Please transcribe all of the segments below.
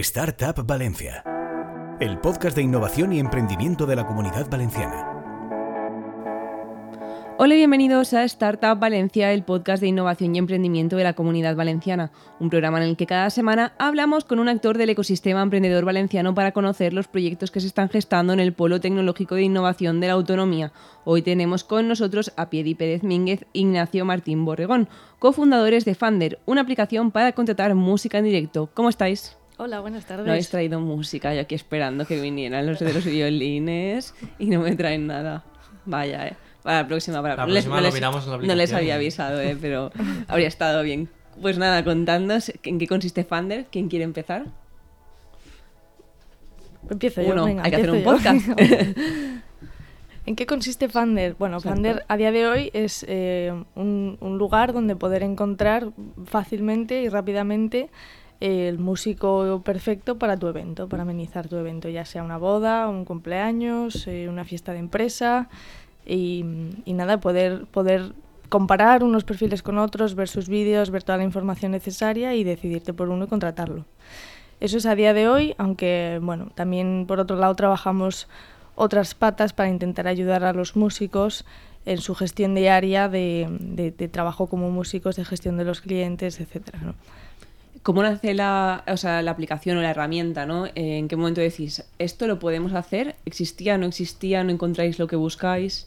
Startup Valencia, el podcast de innovación y emprendimiento de la comunidad valenciana. Hola y bienvenidos a Startup Valencia, el podcast de innovación y emprendimiento de la comunidad valenciana, un programa en el que cada semana hablamos con un actor del ecosistema emprendedor valenciano para conocer los proyectos que se están gestando en el Polo Tecnológico de Innovación de la Autonomía. Hoy tenemos con nosotros a Piedi Pérez Mínguez, Ignacio Martín Borregón, cofundadores de Fander, una aplicación para contratar música en directo. ¿Cómo estáis? Hola, buenas tardes. No habéis traído música, yo aquí esperando que vinieran los de los violines y no me traen nada. Vaya, eh. Para la próxima, para La no les- próxima no les- la No les aplicación había avisado, eh, pero habría estado bien. Pues nada, contadnos en qué consiste Fander. ¿Quién quiere empezar? Empiezo yo, Uno, venga, hay que hacer un yo. podcast. ¿En qué consiste Fander? Bueno, Exacto. Fander a día de hoy es eh, un, un lugar donde poder encontrar fácilmente y rápidamente el músico perfecto para tu evento, para amenizar tu evento, ya sea una boda, un cumpleaños, eh, una fiesta de empresa y, nada, poder, poder comparar unos perfiles con otros, ver sus vídeos, ver toda la información necesaria y decidirte por uno y contratarlo. Eso es a día de hoy, aunque bueno, también por otro lado trabajamos otras patas para intentar ayudar a los músicos en su gestión diaria de, de- trabajo como músicos, de gestión de los clientes, etcétera. ¿Cómo nace la, o sea, la aplicación o la herramienta? ¿no? Eh, ¿En qué momento decís, esto lo podemos hacer? ¿Existía, no existía? ¿No encontráis lo que buscáis?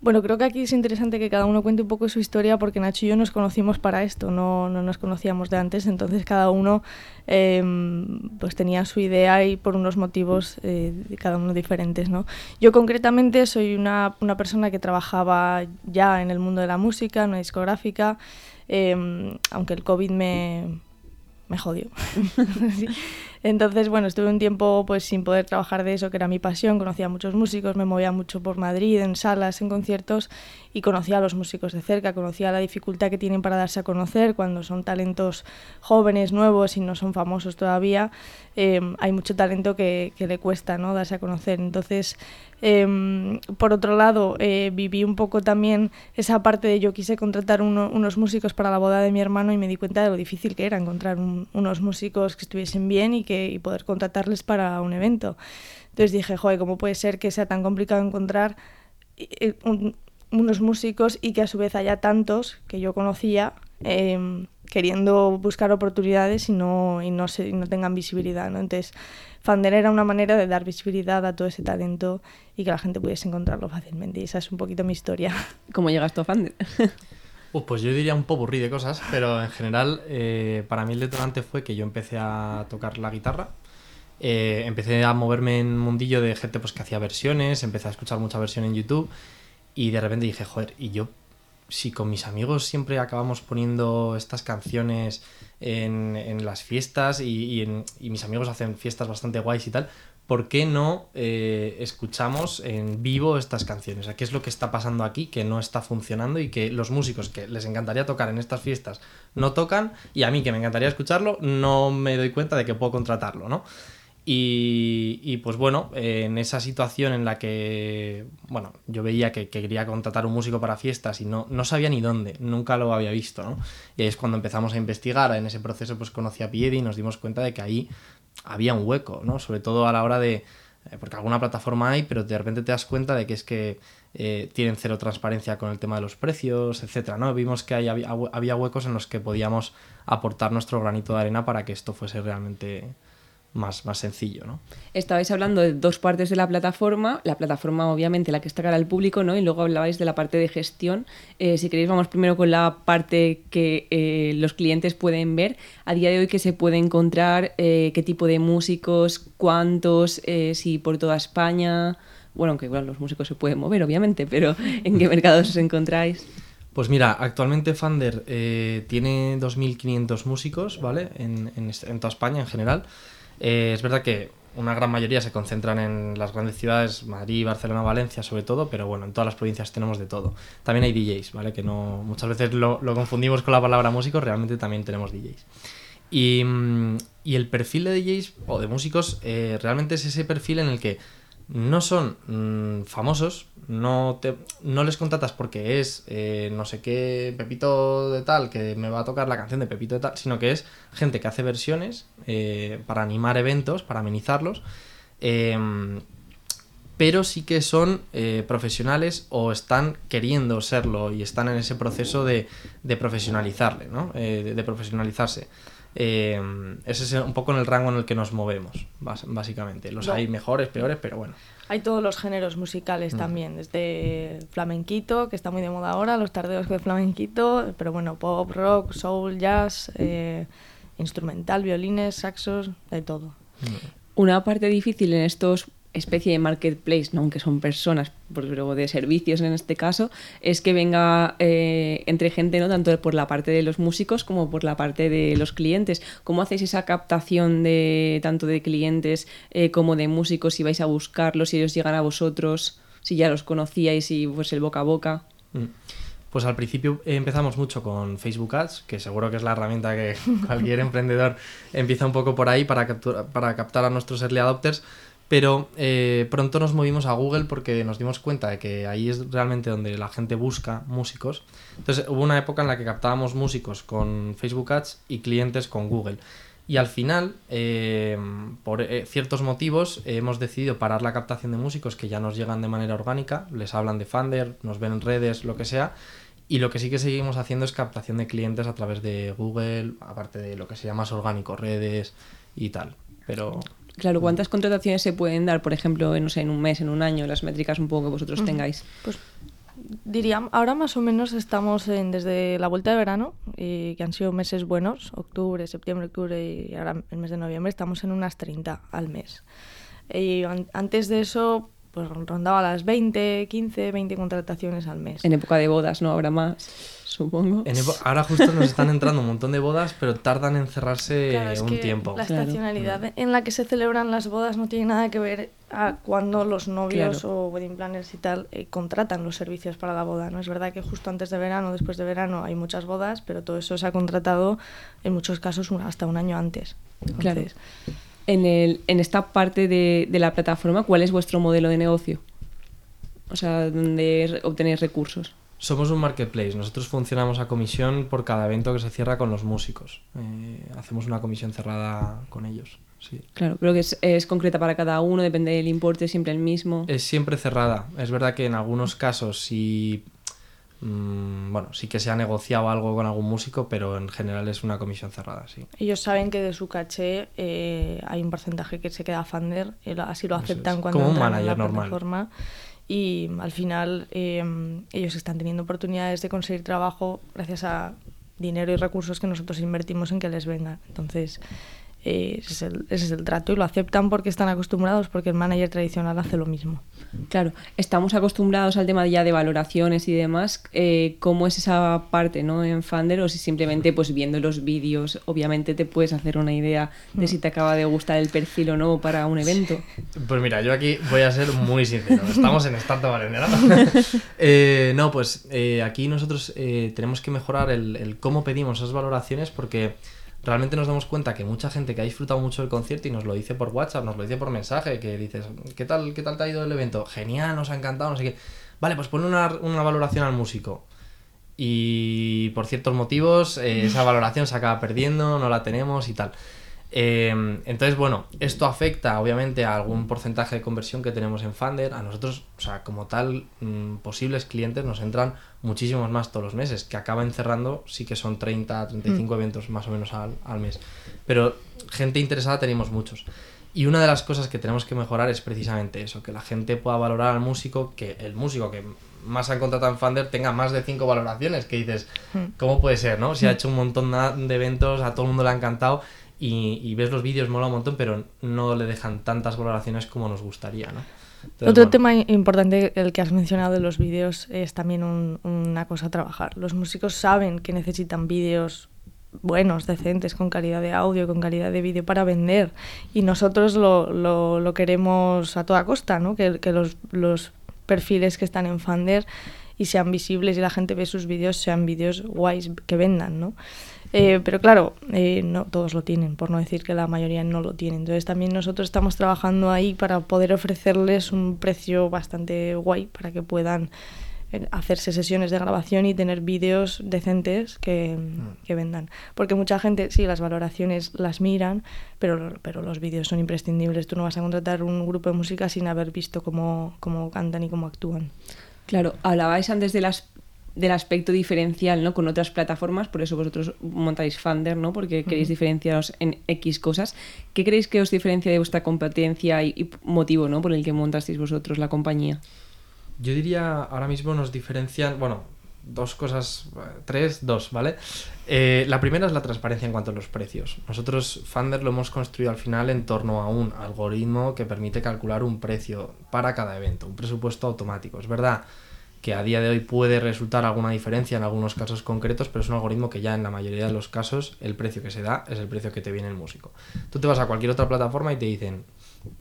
Bueno, creo que aquí es interesante que cada uno cuente un poco su historia porque Nacho y yo nos conocimos para esto, no, no nos conocíamos de antes, entonces cada uno eh, pues tenía su idea y por unos motivos eh, cada uno diferentes. ¿no? Yo concretamente soy una, una persona que trabajaba ya en el mundo de la música, en una discográfica, eh, aunque el COVID me, me jodió. Entonces, bueno, estuve un tiempo pues sin poder trabajar de eso, que era mi pasión, conocía a muchos músicos, me movía mucho por Madrid, en salas, en conciertos, y conocía a los músicos de cerca, conocía la dificultad que tienen para darse a conocer cuando son talentos jóvenes, nuevos y no son famosos todavía. eh, hay mucho talento que, que le cuesta ¿no? darse a conocer. Entonces, Em, por otro lado, eh, viví un poco también esa parte de yo quise contratar uno- unos músicos para la boda de mi hermano y me di cuenta de lo difícil que era encontrar un- unos músicos que estuviesen bien y, que, y poder contratarles para un evento. Entonces dije, joder, ¿cómo puede ser que sea tan complicado encontrar eh, un- unos músicos y que a su vez haya tantos que yo conocía em, queriendo buscar oportunidades y no, y no, tengan visibilidad? Entonces, Fander era una manera de dar visibilidad a todo ese talento y que la gente pudiese encontrarlo fácilmente. Y esa es un poquito mi historia. ¿Cómo llegas tú a Fander? Uh, pues yo diría un poco de cosas, pero en general eh, para mí el detonante fue que yo empecé a tocar la guitarra, eh, empecé a moverme en un mundillo de gente pues, que hacía versiones, empecé a escuchar mucha versión en YouTube y de repente dije, joder, y yo si con mis amigos siempre acabamos poniendo estas canciones en, en las fiestas y, y mis amigos hacen fiestas bastante guays y tal, ¿por qué no eh, escuchamos en vivo estas canciones? ¿Qué es lo que está pasando aquí que no está funcionando y que los músicos que les encantaría tocar en estas fiestas no tocan y a mí que me encantaría escucharlo no me doy cuenta de que puedo contratarlo, ¿no? Y, y, pues bueno, en esa situación en la que, bueno, yo veía que, que quería contratar un músico para fiestas y no, no sabía ni dónde, nunca lo había visto, ¿no? Y ahí es cuando empezamos a investigar, en ese proceso pues conocí a Piedi y nos dimos cuenta de que ahí había un hueco, ¿no? Sobre todo a la hora de, eh, porque alguna plataforma hay, pero de repente te das cuenta de que es que eh, tienen cero transparencia con el tema de los precios, etcétera, ¿no? Vimos que había, había huecos en los que podíamos aportar nuestro granito de arena para que esto fuese realmente más, más sencillo, ¿no? Estabais hablando de dos partes de la plataforma, la plataforma obviamente la que está cara al público, ¿no? Y luego hablabais de la parte de gestión. Eh, si queréis vamos primero con la parte que eh, los clientes pueden ver. A día de hoy que se puede encontrar, eh, qué tipo de músicos, cuántos, si por toda España. Bueno, aunque igual los músicos se pueden mover, obviamente, pero ¿en qué mercados os encontráis? Pues mira, actualmente Fander tiene 2.500 músicos, ¿vale? En, en en toda España en general. Eh, es verdad que una gran mayoría se concentran en las grandes ciudades, Madrid, Barcelona, Valencia sobre todo, pero bueno, en todas las provincias tenemos de todo. También hay DJs, ¿vale? Que no muchas veces lo, confundimos con la palabra músicos, realmente también tenemos DJs. Y, mm, y el perfil de DJs o de músicos eh, realmente es ese perfil en el que no son mm, famosos, no, te, no les contratas porque es eh, no sé qué Pepito de tal que me va a tocar la canción de Pepito de tal, sino que es gente que hace versiones eh, para animar eventos, para amenizarlos, em, pero sí que son eh, profesionales o están queriendo serlo y están en ese proceso de, de profesionalizarle, ¿no? de profesionalizarse. Eh, ese es un poco en el rango en el que nos movemos, básicamente. Los hay mejores, peores, pero bueno. Hay todos los géneros musicales mm. también, desde flamenquito, que está muy de moda ahora, los tardeos de flamenquito, pero bueno, pop, rock, soul, jazz, eh, instrumental, violines, saxos, de todo. Mm. Una parte difícil en estos especie de marketplace, ¿no? aunque son personas, pero de servicios en este caso, es que venga eh, entre gente, no tanto por la parte de los músicos como por la parte de los clientes. ¿Cómo hacéis esa captación de tanto de clientes eh, como de músicos? Si vais a buscarlos, si ellos llegan a vosotros, si ya los conocíais y pues el boca a boca. Mm. Pues al principio empezamos mucho con Facebook Ads, que seguro que es la herramienta que cualquier emprendedor empieza un poco por ahí para, para captar a nuestros early adopters pero eh, pronto nos movimos a Google porque nos dimos cuenta de que ahí es realmente donde la gente busca músicos. Entonces hubo una época en la que captábamos músicos con Facebook Ads y clientes con Google. Y al final, eh, por eh, ciertos motivos, hemos decidido parar la captación de músicos que ya nos llegan de manera orgánica, les hablan de Funder, nos ven en redes, lo que sea. Y lo que sí que seguimos haciendo es captación de clientes a través de Google, aparte de lo que se llama orgánico, redes y tal. Pero Claro, ¿cuántas contrataciones se pueden dar, por ejemplo, en, no sé, en un mes, en un año, las métricas un poco que vosotros tengáis? Pues diría, ahora más o menos estamos en, desde la vuelta de verano, y que han sido meses buenos, octubre, septiembre, octubre y ahora el mes de noviembre, estamos en unas 30 al mes. Y antes de eso, pues rondaba las 20, 15, 20 contrataciones al mes. En época de bodas, ¿no? Habrá más supongo. ahora justo nos están entrando un montón de bodas, pero tardan en cerrarse un tiempo. La estacionalidad en la que se celebran las bodas no tiene nada que ver a cuando los novios o wedding planners y tal eh, contratan los servicios para la boda. ¿no? Es verdad que justo antes de verano, después de verano, hay muchas bodas, pero todo eso se ha contratado en muchos casos hasta un año antes. claro. En, el, en esta parte de, de la plataforma, ¿cuál es vuestro modelo de negocio? O sea, ¿dónde obtenéis recursos? Somos un marketplace. Nosotros funcionamos a comisión por cada evento que se cierra con los músicos. Eh, hacemos una comisión cerrada con ellos. Sí. Claro, pero que es, concreta para cada uno, depende del importe, siempre el mismo. Es siempre cerrada. Es verdad que en algunos casos sí, mm, bueno, sí que se ha negociado algo con algún músico, pero en general es una comisión cerrada, sí. Ellos saben que de su caché eh, hay un porcentaje que se queda a Funder, así lo aceptan cuando Como un manager normal y al final em, ellos están teniendo oportunidades de conseguir trabajo gracias a dinero y recursos que nosotros invertimos en que les vengan. Entonces, ese, es el, ese, es el, trato y lo aceptan porque están acostumbrados, porque el manager tradicional hace lo mismo. Claro, estamos acostumbrados al tema ya de valoraciones y demás. Eh, ¿Cómo es esa parte ¿no? en Funder? O si simplemente pues viendo los vídeos, obviamente te puedes hacer una idea de si te acaba de gustar el perfil o no para un evento. Pues mira, yo aquí voy a ser muy sincero. Estamos en Startup Valencia, ¿no? eh, no, pues eh, aquí nosotros eh, tenemos que mejorar el, el cómo pedimos esas valoraciones porque realmente nos damos cuenta que mucha gente que ha disfrutado mucho del concierto y nos lo dice por WhatsApp, nos lo dice por mensaje, que dices, ¿qué tal, qué tal te ha ido el evento? Genial, nos ha encantado, no sé qué. Vale, pues pone una, una valoración al músico. Y por ciertos motivos, eh, esa valoración se acaba perdiendo, no la tenemos y tal. Em, entonces, bueno, esto afecta obviamente a algún porcentaje de conversión que tenemos en Funder. A nosotros, o sea, como tal, mm, posibles clientes nos entran muchísimos más todos los meses, que acaban cerrando, sí que son 30, 35 mm. eventos más o menos al, al, mes. Pero gente interesada tenemos muchos. Y una de las cosas que tenemos que mejorar es precisamente eso, que la gente pueda valorar al músico, que el músico que más han contratado en Funder tenga más de 5 valoraciones, que dices, mm. ¿cómo puede ser, no? Si ha hecho un montón de eventos, a todo el mundo le ha encantado y, ves los vídeos, mola un montón, pero no le dejan tantas valoraciones como nos gustaría, ¿no? Otro tema importante, el que has mencionado de los vídeos, es también una cosa a trabajar. Los músicos saben que necesitan vídeos buenos, decentes, con calidad de audio, con calidad de vídeo para vender. Y nosotros lo, lo, queremos a toda costa, ¿no? Que, que los, los, perfiles que están en Funder y sean visibles y la gente ve sus vídeos, sean vídeos guays que vendan, ¿no? Eh, pero claro, eh, no todos lo tienen, por no decir que la mayoría no lo tienen. Entonces también nosotros estamos trabajando ahí para poder ofrecerles un precio bastante guay para que puedan eh, hacerse sesiones de grabación y tener vídeos decentes que, Mm. que vendan. Porque mucha gente, sí, las valoraciones las miran, pero, pero los vídeos son imprescindibles. Tú no vas a contratar un grupo de música sin haber visto cómo, cómo cantan y cómo actúan. Claro, hablabais antes de las del aspecto diferencial ¿no? con otras plataformas, por eso vosotros montáis Funder, ¿no? porque queréis diferenciaros en X cosas. ¿Qué creéis que os diferencia de vuestra competencia y, y motivo ¿no? por el que montasteis vosotros la compañía? Yo diría, ahora mismo nos diferencian, bueno, dos cosas, tres, dos, ¿vale? Eh, la primera es la transparencia en cuanto a los precios. Nosotros, Funder, lo hemos construido al final en torno a un algoritmo que permite calcular un precio para cada evento, un presupuesto automático. Es verdad que a día de hoy puede resultar alguna diferencia en algunos casos concretos, pero es un algoritmo que ya en la mayoría de los casos el precio que se da es el precio que te viene el músico. Tú te vas a cualquier otra plataforma y te dicen,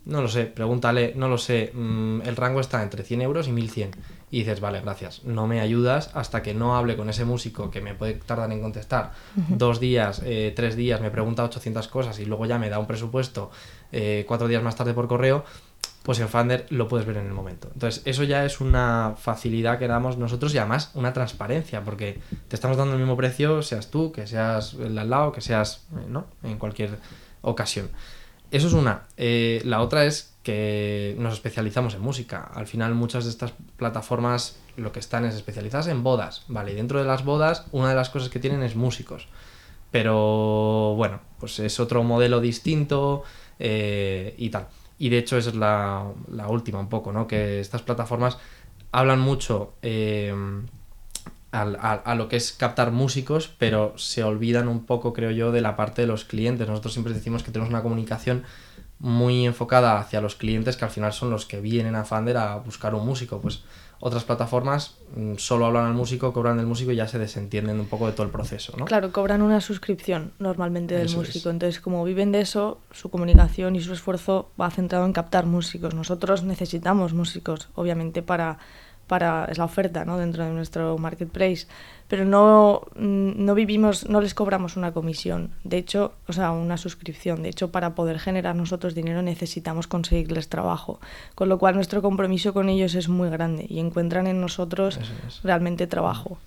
no lo sé, pregúntale, no lo sé, mmm, el rango está entre 100 euros y 1100. Y dices, vale, gracias, no me ayudas hasta que no hable con ese músico que me puede tardar en contestar dos días, eh, tres días, me pregunta 800 cosas y luego ya me da un presupuesto eh, cuatro días más tarde por correo pues en Funder lo puedes ver en el momento. Entonces, eso ya es una facilidad que damos nosotros y además una transparencia, porque te estamos dando el mismo precio, seas tú, que seas el al lado, que seas, ¿no? En cualquier ocasión. Eso es una. Eh, la otra es que nos especializamos en música. Al final, muchas de estas plataformas lo que están es especializadas en bodas, ¿vale? Y dentro de las bodas, una de las cosas que tienen es músicos. Pero bueno, pues es otro modelo distinto eh, y tal. Y de hecho esa es la, la, última un poco, ¿no? Que estas plataformas hablan mucho eh, a, a, a, lo que es captar músicos, pero se olvidan un poco, creo yo, de la parte de los clientes. Nosotros siempre decimos que tenemos una comunicación muy enfocada hacia los clientes que al final son los que vienen a Fander a buscar un músico. Pues otras plataformas solo hablan al músico, cobran del músico y ya se desentienden un poco de todo el proceso, ¿no? Claro, cobran una suscripción normalmente del eso músico. Es. Entonces, como viven de eso, su comunicación y su esfuerzo va centrado en captar músicos. Nosotros necesitamos músicos, obviamente, para, para es la oferta ¿no? dentro de nuestro marketplace, pero no, no vivimos, no les cobramos una comisión, de hecho, o sea, una suscripción. De hecho, para poder generar nosotros dinero necesitamos conseguirles trabajo, con lo cual nuestro compromiso con ellos es muy grande y encuentran en nosotros es. realmente trabajo.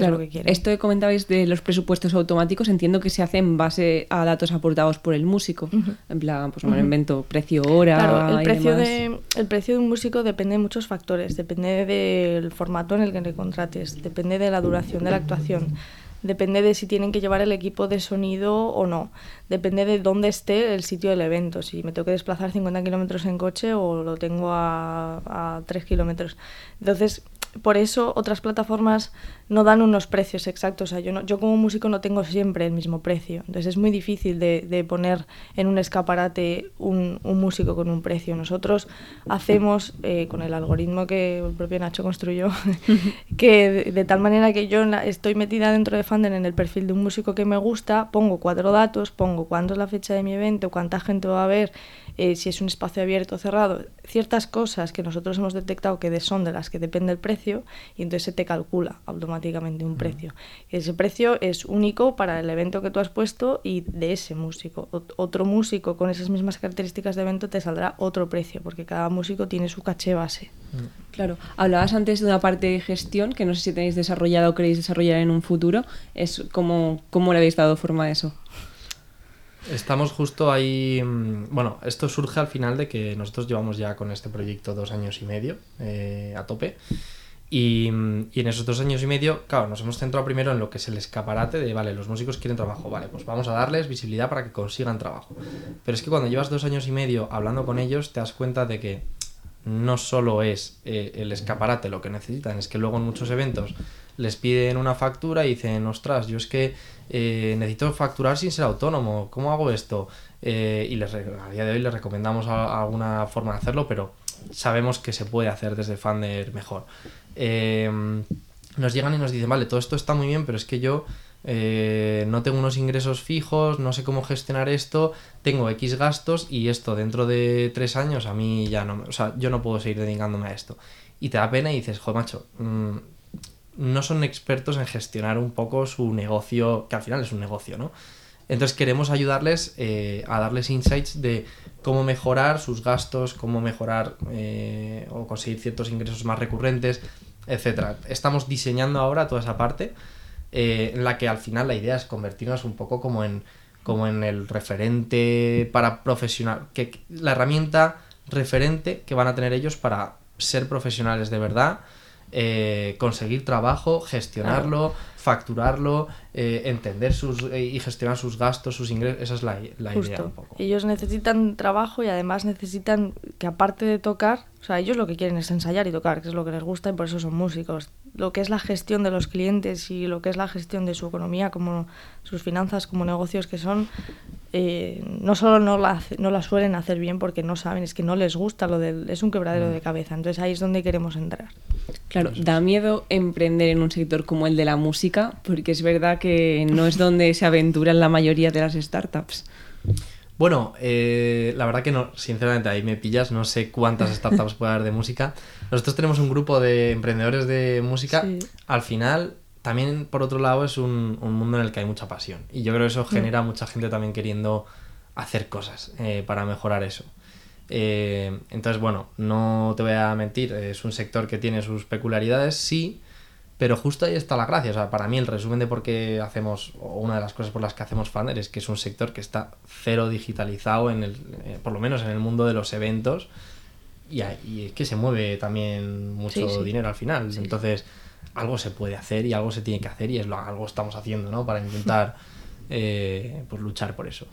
Claro, que esto que comentabais de los presupuestos automáticos, entiendo que se hace en base a datos aportados por el músico. Uh -huh. En plan, pues me uh -huh. invento precio hora. Claro, el precio, de, el precio de un músico depende de muchos factores. Depende del formato en el que le contrates, depende de la duración de la actuación, depende de si tienen que llevar el equipo de sonido o no, depende de dónde esté el sitio del evento, si me tengo que desplazar 50 kilómetros en coche o lo tengo a, a 3 kilómetros. Entonces, por eso otras plataformas no dan unos precios exactos. O sea, yo, no, yo como músico no tengo siempre el mismo precio. Entonces es muy difícil de, de poner en un escaparate un, un, músico con un precio. Nosotros hacemos, eh, con el algoritmo que el propio Nacho construyó, que de, de, tal manera que yo estoy metida dentro de Fandom en el perfil de un músico que me gusta, pongo cuatro datos, pongo cuándo es la fecha de mi evento, cuánta gente va a ver, eh, si es un espacio abierto o cerrado, ciertas cosas que nosotros hemos detectado que son de las que depende el precio y entonces se te calcula automáticamente un precio. Y ese precio es único para el evento que tú has puesto y de ese músico. Otro músico con esas mismas características de evento te saldrá otro precio porque cada músico tiene su caché base. Claro, hablabas antes de una parte de gestión que no sé si tenéis desarrollado o queréis desarrollar en un futuro. Es como, ¿Cómo le habéis dado forma a eso? Estamos justo ahí. Bueno, esto surge al final de que nosotros llevamos ya con este proyecto dos años y medio eh, a tope. Y, y, en esos dos años y medio, claro, nos hemos centrado primero en lo que es el escaparate de, vale, los músicos quieren trabajo, vale, pues vamos a darles visibilidad para que consigan trabajo. Pero es que cuando llevas dos años y medio hablando con ellos, te das cuenta de que no solo es eh, el escaparate lo que necesitan, es que luego en muchos eventos les piden una factura y dicen, ostras, yo es que eh, necesito facturar sin ser autónomo, ¿cómo hago esto? Eh, y les, a día de hoy les recomendamos alguna forma de hacerlo, pero sabemos que se puede hacer desde Funder mejor. Eh, nos llegan y nos dicen, vale, todo esto está muy bien, pero es que yo eh, no tengo unos ingresos fijos, no sé cómo gestionar esto, tengo X gastos y esto dentro de tres años a mí ya no, o sea, yo no puedo seguir dedicándome a esto. Y te da pena y dices, joder, macho, mmm, no son expertos en gestionar un poco su negocio, que al final es un negocio, ¿no? Entonces queremos ayudarles eh, a darles insights de cómo mejorar sus gastos, cómo mejorar eh, o conseguir ciertos ingresos más recurrentes, etc. Estamos diseñando ahora toda esa parte eh, en la que al final la idea es convertirnos un poco como en, como en el referente para profesional, que la herramienta referente que van a tener ellos para ser profesionales de verdad eh, conseguir trabajo, gestionarlo, facturarlo, eh, entender sus eh, y gestionar sus gastos, sus ingresos. Esa es la, la idea un poco. Ellos necesitan trabajo y además necesitan que aparte de tocar, o sea, ellos lo que quieren es ensayar y tocar, que es lo que les gusta y por eso son músicos. Lo que es la gestión de los clientes y lo que es la gestión de su economía, como sus finanzas, como negocios que son, eh, no solo no la, no la suelen hacer bien porque no saben, es que no les gusta lo del... es un quebradero mm. de cabeza. Entonces ahí es donde queremos entrar. Claro, da miedo emprender en un sector como el de la música porque es verdad que no es donde se aventuran la mayoría de las startups. Bueno, eh, la verdad que no, sinceramente ahí me pillas, no sé cuántas startups puede haber de música. Nosotros tenemos un grupo de emprendedores de música. Al final, también por otro lado es un, mundo en el que hay mucha pasión y yo creo que eso mm. genera mucha gente también queriendo hacer cosas eh, para mejorar eso. Eh, entonces, bueno, no te voy a mentir, es un sector que tiene sus peculiaridades, sí, pero justo ahí está la gracia. O sea, para mí el resumen de por qué hacemos, o una de las cosas por las que hacemos Fander es que es un sector que está cero digitalizado, en el, eh, por lo menos en el mundo de los eventos, y, es que se mueve también mucho dinero al final. Entonces algo se puede hacer y algo se tiene que hacer y es lo algo estamos haciendo, ¿no? Para intentar eh, pues luchar por eso.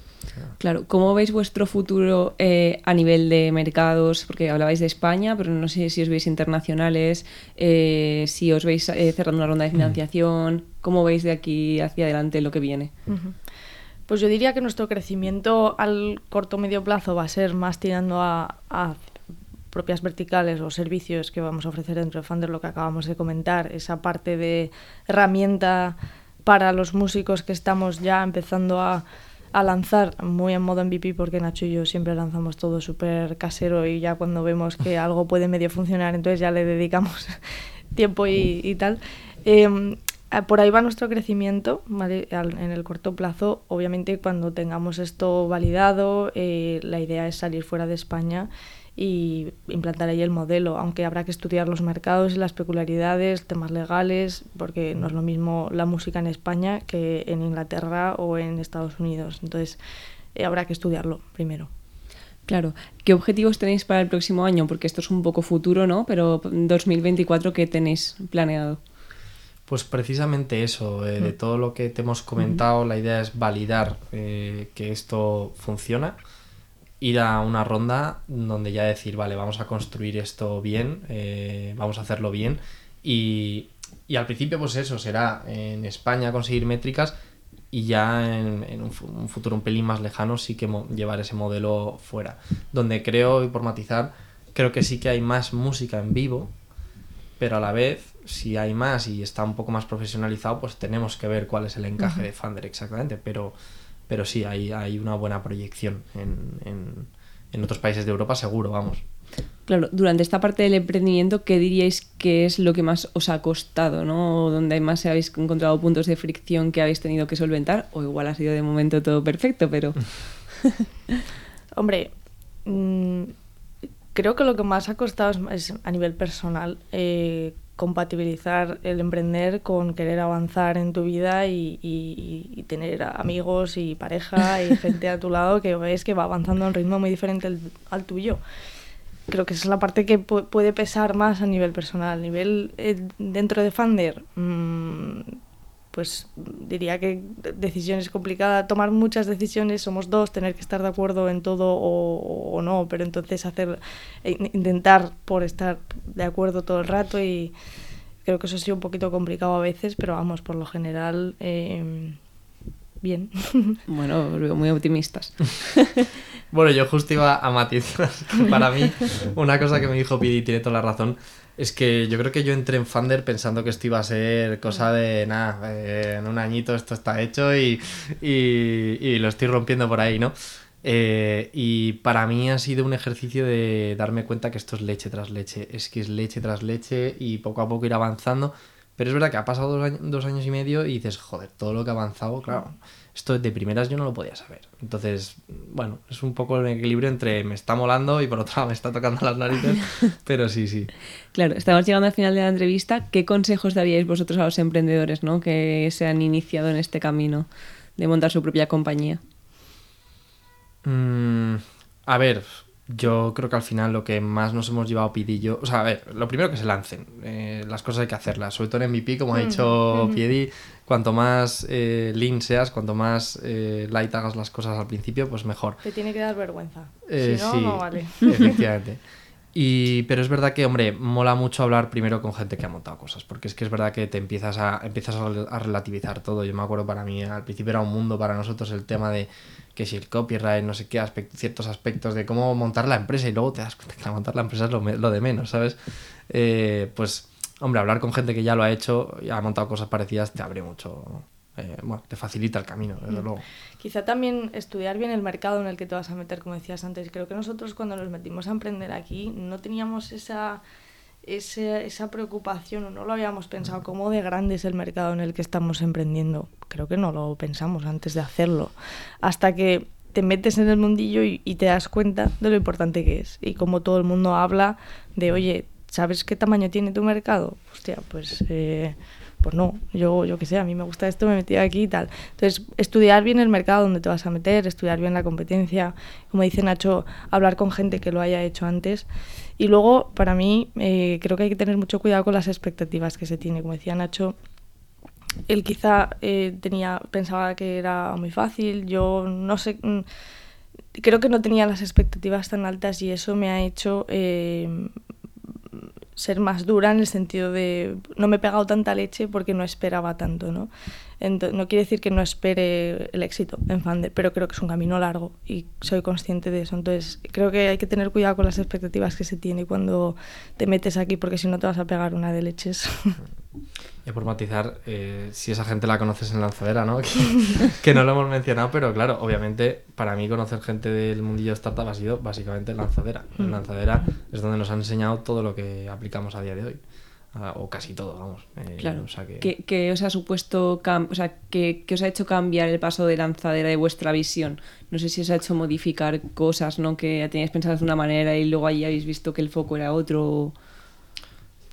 Claro, ¿cómo veis vuestro futuro eh, a nivel de mercados? Porque hablabais de España, pero no sé si os veis internacionales, eh, si os veis cerrando una ronda de mm. financiación, ¿cómo veis de aquí hacia adelante lo que viene? Pues yo diría que nuestro crecimiento al corto medio plazo va a ser más tirando a, a propias verticales o servicios que vamos a ofrecer dentro de Funder, lo que acabamos de comentar, esa parte de herramienta para los músicos que estamos ya empezando a, a lanzar muy en modo MVP porque Nacho y yo siempre lanzamos todo súper casero y ya cuando vemos que algo puede medio funcionar entonces ya le dedicamos tiempo y, y tal. Em, por ahí va nuestro crecimiento en el corto plazo. Obviamente cuando tengamos esto validado, eh, la idea es salir fuera de España y implantar ahí el modelo, aunque habrá que estudiar los mercados y las peculiaridades, temas legales, porque no es lo mismo la música en España que en Inglaterra o en Estados Unidos. Entonces, eh, habrá que estudiarlo primero. Claro. ¿Qué objetivos tenéis para el próximo año? Porque esto es un poco futuro, ¿no? Pero 2024, ¿qué tenéis planeado? Pues precisamente eso, eh, de mm. todo lo que te hemos comentado, la idea es validar eh, que esto funciona ir a una ronda donde ya decir, vale, vamos a construir esto bien, eh, vamos a hacerlo bien. Y, y, al principio, pues eso, será en España conseguir métricas y ya en, un, futuro un pelín más lejano sí que llevar ese modelo fuera. Donde creo, y por matizar, creo que sí que hay más música en vivo, pero a la vez, si hay más y está un poco más profesionalizado, pues tenemos que ver cuál es el encaje de Fander exactamente. Pero pero sí, hay, hay una buena proyección en, en, otros países de Europa, seguro, vamos. Claro, durante esta parte del emprendimiento, ¿qué diríais que es lo que más os ha costado, ¿no? O donde más habéis encontrado puntos de fricción que habéis tenido que solventar, o igual ha sido de momento todo perfecto, pero... Hombre, mm, creo que lo que más ha costado es, a nivel personal. Eh, compatibilizar el emprender con querer avanzar en tu vida y, tener amigos y pareja y gente a tu lado que ves que va avanzando a un ritmo muy diferente al, tuyo. Creo que esa es la parte que puede pesar más a nivel personal. A nivel eh, dentro de Funder, mm, pues diría que decisión es complicada, tomar muchas decisiones, somos dos, tener que estar de acuerdo en todo o, no, pero entonces hacer, eh, intentar por estar de acuerdo todo el rato y creo que eso ha sido un poquito complicado a veces, pero vamos, por lo general, eh, bien. Bueno, muy optimistas. bueno, yo justo iba a matizar para mí una cosa que me dijo Pidi tiene toda la razón es que yo creo que yo entré en Funder pensando que esto iba a ser cosa de nada, eh, en un añito esto está hecho y, y, lo estoy rompiendo por ahí, ¿no? Eh, y para mí ha sido un ejercicio de darme cuenta que esto es leche tras leche, es que es leche tras leche y poco a poco ir avanzando, Pero es verdad que ha pasado dos años, dos años y medio y dices, joder, todo lo que ha avanzado, claro, esto de primeras yo no lo podía saber. Entonces, bueno, es un poco el equilibrio entre me está molando y por otro lado me está tocando las narices, pero sí, sí. Claro, estamos llegando al final de la entrevista. ¿Qué consejos daríais vosotros a los emprendedores ¿no? que se han iniciado en este camino de montar su propia compañía? Mm, a ver, yo creo que al final lo que más nos hemos llevado Piedi O sea, a ver, lo primero que se lancen. Eh, las cosas hay que hacerlas. Sobre todo en MVP, como ha dicho Piedi, cuanto más eh, lean seas, cuanto más eh, light hagas las cosas al principio, pues mejor. Te tiene que dar vergüenza. Eh, si no, sí, no vale. Efectivamente. Y, pero es verdad que, hombre, mola mucho hablar primero con gente que ha montado cosas, porque es que es verdad que te empiezas a, empiezas a, relativizar todo. Yo me acuerdo para mí, al principio era un mundo para nosotros el tema de que si el copyright, no sé qué, aspect- ciertos aspectos de cómo montar la empresa y luego te das cuenta que montar la empresa es lo, lo de menos, ¿sabes? Eh, pues, hombre, hablar con gente que ya lo ha hecho y ha montado cosas parecidas te abre mucho, eh, bueno, te facilita el camino, desde luego. Quizá también estudiar bien el mercado en el que te vas a meter, como decías antes. Creo que nosotros cuando nos metimos a emprender aquí no teníamos esa, ese- esa preocupación o no lo habíamos pensado cómo de grande es el mercado en el que estamos emprendiendo. Creo que no lo pensamos antes de hacerlo. Hasta que te metes en el mundillo y, y te das cuenta de lo importante que es. Y como todo el mundo habla de, oye, ¿sabes qué tamaño tiene tu mercado? Hostia, pues... eh, pues no, yo, yo qué sé, a mí me gusta esto, me metí aquí y tal. Entonces, estudiar bien el mercado donde te vas a meter, estudiar bien la competencia, como dice Nacho, hablar con gente que lo haya hecho antes. Y luego, para mí, eh, creo que hay que tener mucho cuidado con las expectativas que se tiene. Como decía Nacho, él quizá eh, tenía, pensaba que era muy fácil, yo no sé, mm, creo que no tenía las expectativas tan altas y eso me ha hecho eh, ser más dura en el sentido de no me he pegado tanta leche porque no esperaba tanto, ¿no? Ento- no quiere decir que no espere el éxito en Fander, pero creo que es un camino largo y soy consciente de eso. Entonces, creo que hay que tener cuidado con las expectativas que se tiene cuando te metes aquí porque si no te vas a pegar una de leches. Y por matizar, eh, si esa gente la conoces en Lanzadera, ¿no? Que, que no lo hemos mencionado, pero claro, obviamente para mí conocer gente del mundillo startup ha sido básicamente en Lanzadera. En Lanzadera es donde nos han enseñado todo lo que aplicamos a día de hoy. O casi todo, vamos. Eh, Claro. o sea que- ¿Qué, qué os ha supuesto, o sea, qué, qué os ha hecho cambiar el paso de lanzadera de vuestra visión? No sé si os ha hecho modificar cosas, ¿no? Que teníais pensadas de una manera y luego ahí habéis visto que el foco era otro.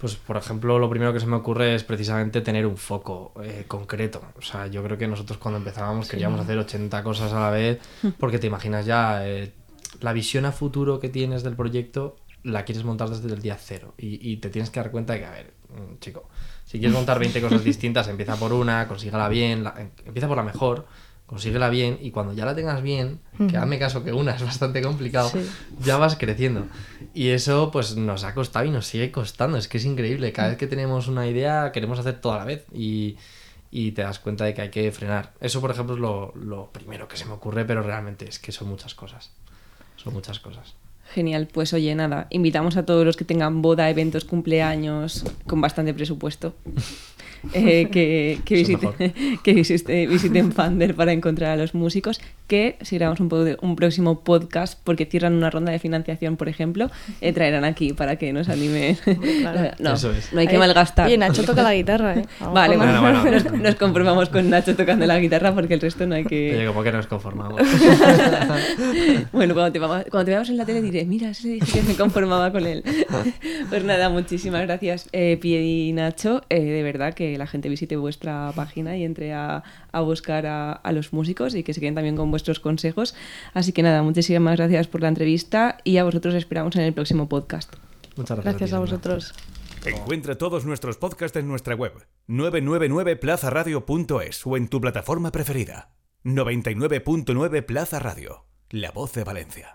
Pues, por ejemplo, lo primero que se me ocurre es precisamente tener un foco eh, concreto. O sea, yo creo que nosotros cuando empezábamos queríamos hacer 80 cosas a la vez, porque te imaginas ya eh, la visión a futuro que tienes del proyecto, la quieres montar desde el día cero. Y, y te tienes que dar cuenta de que, a ver, mm, chico, si quieres montar 20 cosas distintas, empieza por una, consíguela bien, la- empieza por la mejor, consíguela bien, y cuando ya la tengas bien, que hazme caso que una es bastante complicado, Sí. ya vas creciendo. Y eso pues nos ha costado y nos sigue costando. Es que es increíble. Cada vez que tenemos una idea queremos hacer todo a la vez y, y te das cuenta de que hay que frenar. Eso, por ejemplo, es lo, lo primero que se me ocurre, pero realmente es que son muchas cosas. Son muchas cosas. Genial, pues oye, nada, invitamos a todos los que tengan boda, eventos, cumpleaños con bastante presupuesto. eh, que, que, Eso visiten, que visite- visiten Fander para encontrar a los músicos, que si grabamos un, un próximo podcast, porque cierran una ronda de financiación, por ejemplo, eh, traerán aquí para que nos animen. claro. no, Eso es. no hay que Oye, malgastar. Oye, Nacho toca la guitarra, ¿eh? Vamos Vale, bueno, Bueno, bueno. Nos, nos conformamos con Nacho tocando la guitarra porque el resto no hay que... Oye, como que nos conformamos. Bueno, cuando te, vamos- cuando te veamos en la tele diré, mira, ese dije que me conformaba con él. Pues nada, muchísimas gracias, eh, Piedi y Nacho. Eh, de verdad que la gente visite vuestra página y entre a, a buscar a, a los músicos y que se queden también con vuestros consejos. Así que nada, muchísimas gracias por la entrevista y a vosotros esperamos en el próximo podcast. Muchas gracias. Gracias a ti, vosotros. Encuentra todos nuestros podcasts en nuestra web 999plazaradio.es o en tu plataforma preferida. 99.9 Plaza Radio, la voz de Valencia.